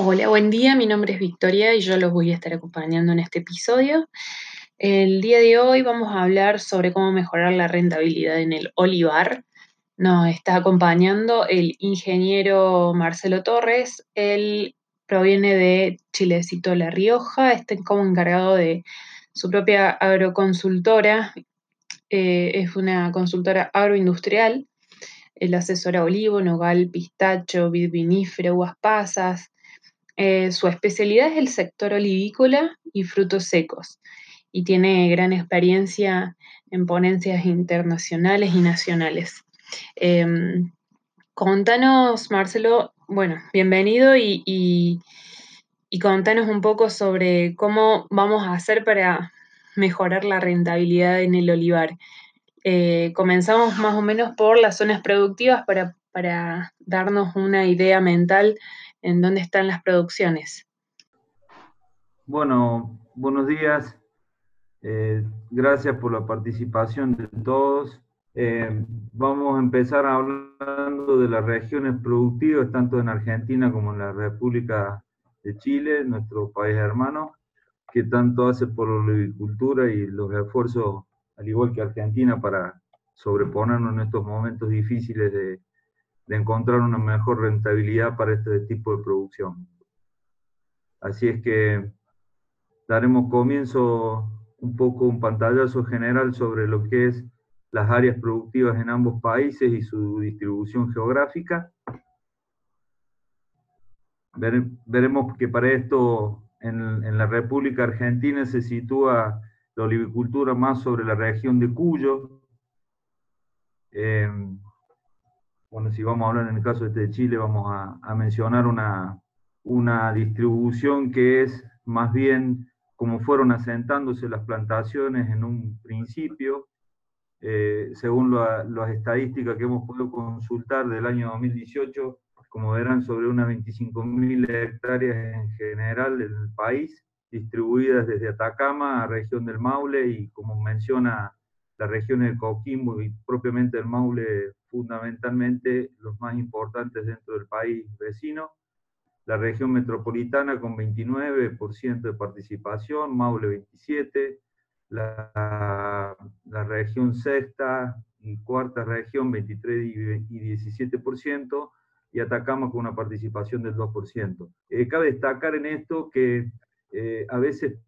Hola, buen día. Mi nombre es Victoria y yo los voy a estar acompañando en este episodio. El día de hoy vamos a hablar sobre cómo mejorar la rentabilidad en el olivar. Nos está acompañando el ingeniero Marcelo Torres. Él proviene de Chilecito La Rioja, está como encargado de su propia agroconsultora. Eh, es una consultora agroindustrial. Él asesora olivo, nogal, pistacho, vid vinífero, uvas pasas, eh, su especialidad es el sector olivícola y frutos secos y tiene gran experiencia en ponencias internacionales y nacionales. Em, contanos, Marcelo, bueno, bienvenido y, contanos un poco sobre cómo vamos a hacer para mejorar la rentabilidad en el olivar. Eh, comenzamos más o menos por las zonas productivas para, para darnos una idea mental en dónde están las producciones. Bueno, buenos días. Eh, gracias por la participación de todos. Eh, vamos a empezar hablando de las regiones productivas, tanto en Argentina como en la República de Chile, nuestro país hermano, que tanto hace por la agricultura y los esfuerzos, al igual que Argentina, para sobreponernos en estos momentos difíciles de, de encontrar una mejor rentabilidad para este tipo de producción. Así es que daremos comienzo un poco un pantallazo general sobre lo que es las áreas productivas en ambos países y su distribución geográfica. veremos que para esto en, la República Argentina se sitúa la olivicultura más sobre la región de Cuyo, eh, bueno, si vamos a hablar en el caso este de Chile, vamos a, mencionar una, una, distribución que es más bien como fueron asentándose las plantaciones en un principio, eh, según las estadísticas que hemos podido consultar del año 2018, como verán, sobre unas 25.000 hectáreas en general del país, distribuidas desde Atacama a región del Maule y como menciona la región del Coquimbo y propiamente el Maule fundamentalmente los más importantes dentro del país vecino, la región metropolitana con 29% de participación, Maule 27%, la, la, región sexta y cuarta región 23 y 17%, y Atacama con una participación del 2%. Eh, cabe destacar en esto que eh, a veces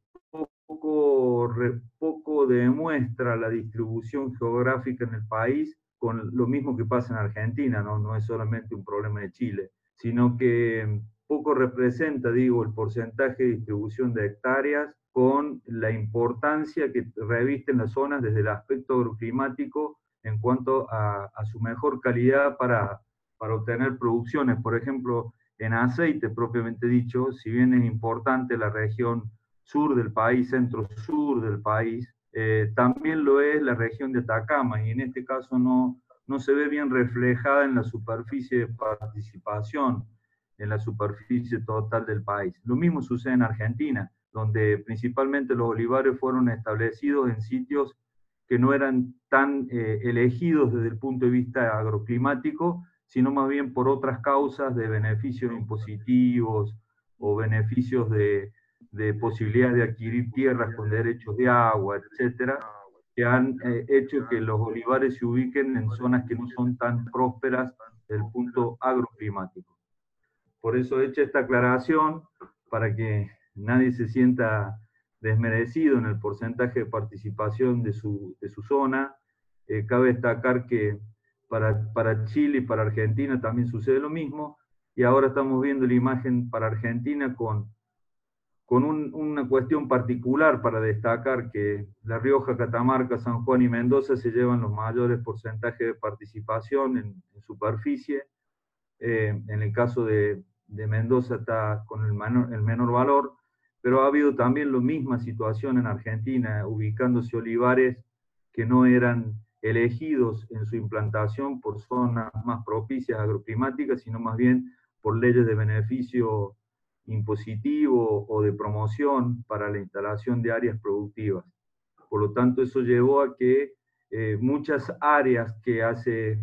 poco, poco demuestra la distribución geográfica en el país con lo mismo que pasa en Argentina, ¿no? no es solamente un problema de Chile, sino que poco representa, digo, el porcentaje de distribución de hectáreas con la importancia que revisten las zonas desde el aspecto agroclimático en cuanto a, a su mejor calidad para, para obtener producciones. Por ejemplo, en aceite propiamente dicho, si bien es importante la región sur del país, centro-sur del país, eh, también lo es la región de Atacama y en este caso no, no se ve bien reflejada en la superficie de participación, en la superficie total del país. Lo mismo sucede en Argentina, donde principalmente los olivares fueron establecidos en sitios que no eran tan eh, elegidos desde el punto de vista agroclimático, sino más bien por otras causas de beneficios impositivos o beneficios de, de posibilidades de adquirir tierras con derechos de agua, etcétera, que han eh, hecho que los olivares se ubiquen en zonas que no son tan prósperas desde el punto agroclimático. Por eso he hecho esta aclaración para que nadie se sienta desmerecido en el porcentaje de participación de su, de su zona. Eh, cabe destacar que para, para Chile y para Argentina también sucede lo mismo, y ahora estamos viendo la imagen para Argentina con con una cuestión particular para destacar que La Rioja, Catamarca, San Juan y Mendoza se llevan los mayores porcentajes de participación en, superficie. Eh, en el caso de, Mendoza está con el menor, el menor valor, pero ha habido también la misma situación en Argentina, ubicándose olivares que no eran elegidos en su implantación por zonas más propicias agroclimáticas, sino más bien por leyes de beneficio impositivo o de promoción para la instalación de áreas productivas. Por lo tanto, eso llevó a que eh, muchas áreas que hace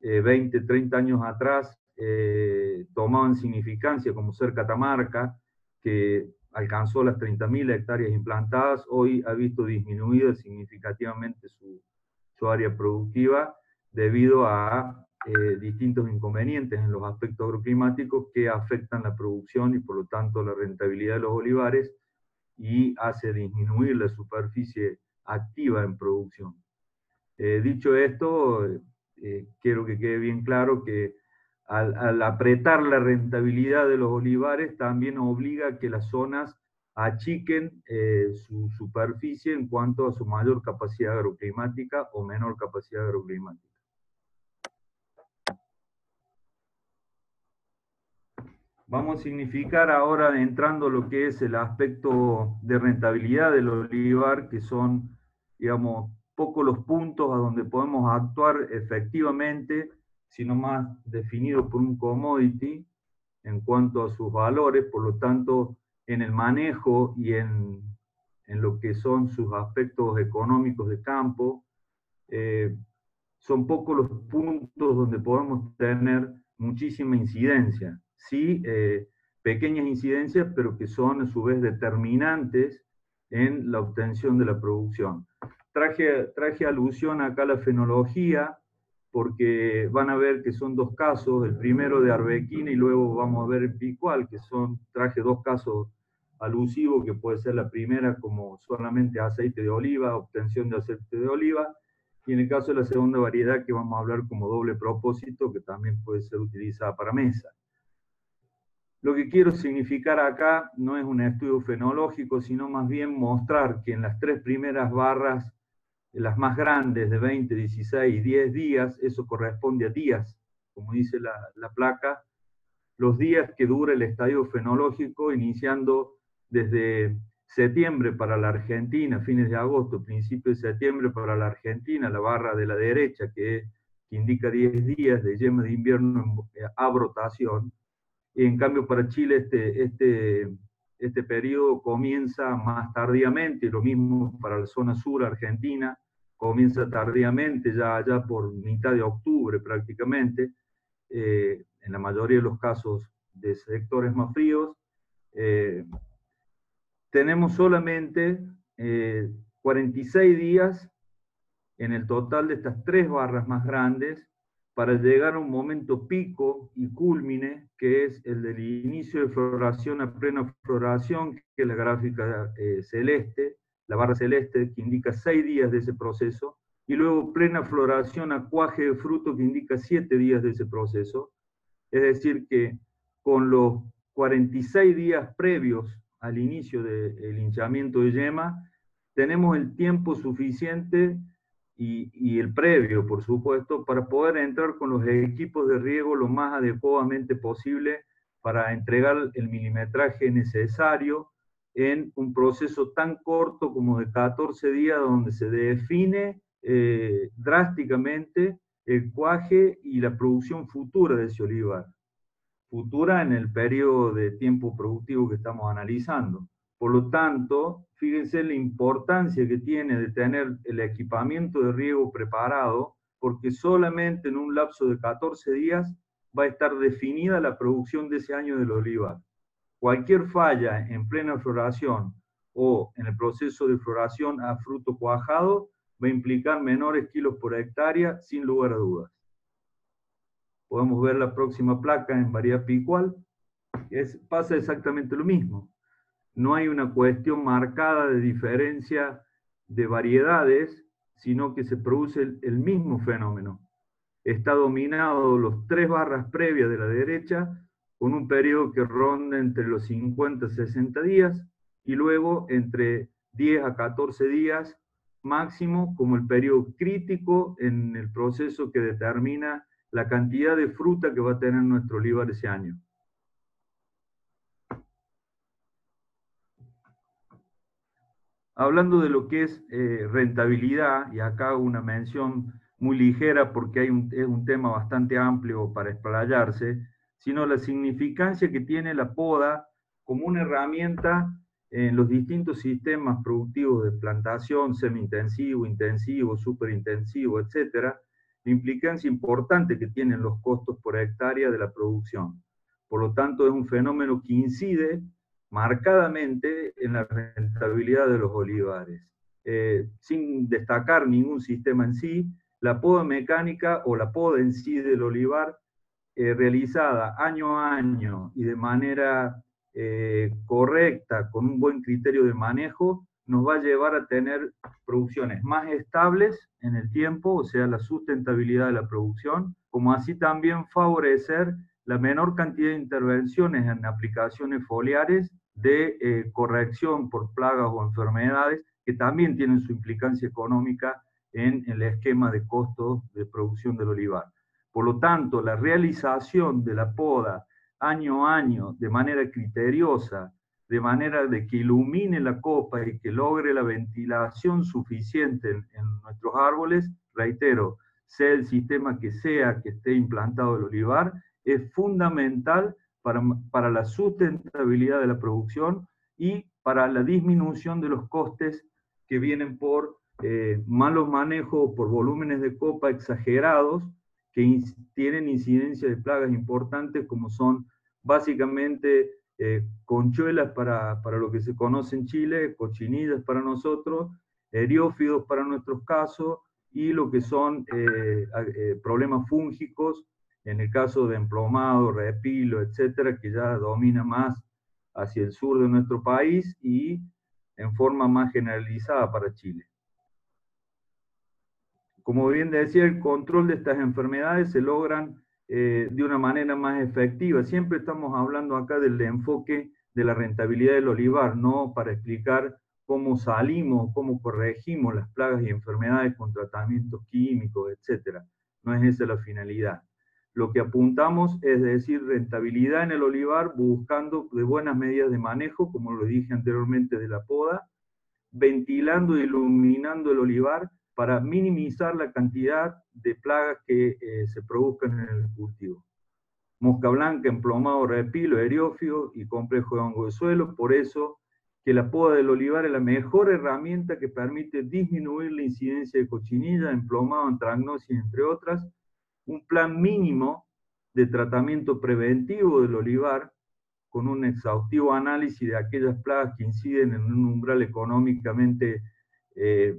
20, eh, 30 años atrás eh, tomaban significancia, como ser Catamarca, que alcanzó las 30.000 hectáreas implantadas, hoy ha visto disminuida significativamente su, su área productiva debido a eh, distintos inconvenientes en los aspectos agroclimáticos que afectan la producción y por lo tanto la rentabilidad de los olivares y hace disminuir la superficie activa en producción. Eh, dicho esto, eh, quiero que quede bien claro que al, apretar la rentabilidad de los olivares también obliga a que las zonas achiquen su superficie en cuanto a su mayor capacidad agroclimática o menor capacidad agroclimática. Vamos a significar ahora entrando lo que es el aspecto de rentabilidad del olivar, que son, digamos, poco los puntos a donde podemos actuar efectivamente, sino más definido por un commodity en cuanto a sus valores, por lo tanto, en el manejo y en, en lo que son sus aspectos económicos de campo, eh, son pocos los puntos donde podemos tener muchísima incidencia. Sí, eh, pequeñas incidencias, pero que son a su vez determinantes en la obtención de la producción traje, alusión acá a la fenología, porque van a ver que son dos casos, el primero de arbequina y luego vamos a ver el picual, que son, traje dos casos alusivos, que puede ser la primera como solamente aceite de oliva, obtención de aceite de oliva, y en el caso de la segunda variedad que vamos a hablar como doble propósito, que también puede ser utilizada para mesa. Lo que quiero significar acá no es un estudio fenológico, sino más bien mostrar que en las tres primeras barras las más grandes de 20, 16 y 10 días, eso corresponde a días, como dice la, la placa, los días que dura el estadio fenológico, iniciando desde septiembre para la Argentina, fines de agosto, principio de septiembre para la Argentina, la barra de la derecha que, que indica 10 días de yema de invierno a brotación. En cambio para Chile este, este, este periodo comienza más tardíamente, lo mismo para la zona sur argentina, comienza tardíamente, ya allá por mitad de octubre prácticamente, eh, en la mayoría de los casos de sectores más fríos. Eh, tenemos solamente 46 eh, días en el total de estas tres barras más grandes para llegar a un momento pico y culmine, que es el del inicio de floración a plena floración, que es la gráfica eh, celeste, la barra celeste, que indica seis días de ese proceso, y luego plena floración a cuaje de fruto, que indica siete días de ese proceso. Es decir, que con los 46 días previos al inicio del hinchamiento de yema, tenemos el tiempo suficiente y, el previo, por supuesto, para poder entrar con los equipos de riego lo más adecuadamente posible para entregar el milimetraje necesario en un proceso tan corto como de 14 días donde se define eh, drásticamente el cuaje y la producción futura de ese olivar. Futura en el periodo de tiempo productivo que estamos analizando. Por lo tanto, fíjense la importancia que tiene de tener el equipamiento de riego preparado, porque solamente en un lapso de 14 días va a estar definida la producción de ese año del olivar. Cualquier falla en plena floración o en el proceso de floración a fruto cuajado va a implicar menores kilos por hectárea, sin lugar a dudas. Podemos ver la próxima placa en variedad picual. Es, pasa exactamente lo mismo no hay una cuestión marcada de diferencia de variedades, sino que se produce el, mismo fenómeno. Está dominado los tres barras previas de la derecha con un periodo que ronda entre los 50 y 60 días y luego entre 10 a 14 días máximo como el periodo crítico en el proceso que determina la cantidad de fruta que va a tener nuestro olivar ese año. Hablando de lo que es eh, rentabilidad, y acá una mención muy ligera porque hay es un tema bastante amplio para explayarse, sino la significancia que tiene la poda como una herramienta en los distintos sistemas productivos de plantación, semi-intensivo, intensivo, superintensivo, etcétera, la implicancia importante que tienen los costos por hectárea de la producción. Por lo tanto, es un fenómeno que incide marcadamente en la rentabilidad de los olivares. Eh, sin destacar ningún sistema en sí, la poda mecánica o la poda en sí del olivar, eh, realizada año a año y de manera eh, correcta, con un buen criterio de manejo, nos va a llevar a tener producciones más estables en el tiempo, o sea, la sustentabilidad de la producción, como así también favorecer la menor cantidad de intervenciones en aplicaciones foliares de eh, corrección por plagas o enfermedades, que también tienen su implicancia económica en el esquema de costos de producción del olivar. Por lo tanto, la realización de la poda año a año de manera criteriosa, de manera de que ilumine la copa y que logre la ventilación suficiente en, nuestros árboles, reitero, sea el sistema que sea que esté implantado el olivar, es fundamental para, para la sustentabilidad de la producción y para la disminución de los costes que vienen por eh, malos manejos, por volúmenes de copa exagerados, que tienen incidencia de plagas importantes como son básicamente eh, conchuelas para, para, lo que se conoce en Chile, cochinillas para nosotros, eriófidos para nuestros casos y lo que son eh, eh, problemas fúngicos, en el caso de emplomado, repilo, etcétera, que ya domina más hacia el sur de nuestro país y en forma más generalizada para Chile. Como bien decía, el control de estas enfermedades se logran eh, de una manera más efectiva. Siempre estamos hablando acá del enfoque de la rentabilidad del olivar, no para explicar cómo salimos, cómo corregimos las plagas y enfermedades con tratamientos químicos, etc. No es esa la finalidad. Lo que apuntamos es decir rentabilidad en el olivar buscando de buenas medidas de manejo, como lo dije anteriormente de la poda, ventilando e iluminando el olivar para minimizar la cantidad de plagas que eh, se produzcan en el cultivo. Mosca blanca, emplomado, repilo, eriófilo y complejo de hongo de suelo, por eso que la poda del olivar es la mejor herramienta que permite disminuir la incidencia de cochinilla, emplomado, antragnosis, entre otras, un plan mínimo de tratamiento preventivo del olivar con un exhaustivo análisis de aquellas plagas que inciden en un umbral económicamente eh,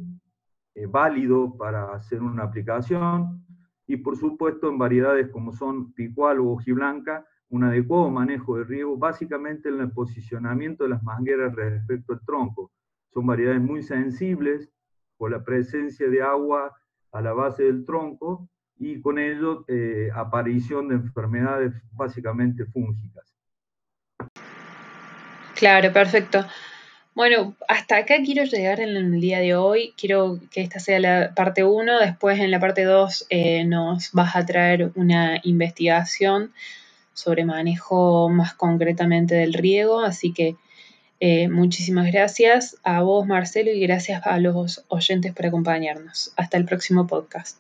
eh, válido para hacer una aplicación y por supuesto en variedades como son picual o hojiblanca, un adecuado manejo de riego, básicamente en el posicionamiento de las mangueras respecto al tronco. Son variedades muy sensibles por la presencia de agua a la base del tronco y con ello eh, aparición de enfermedades básicamente fúngicas. Claro, perfecto. Bueno, hasta acá quiero llegar en el día de hoy. Quiero que esta sea la parte 1. Después en la parte 2 eh, nos vas a traer una investigación sobre manejo más concretamente del riego. Así que eh, muchísimas gracias a vos, Marcelo, y gracias a los oyentes por acompañarnos. Hasta el próximo podcast.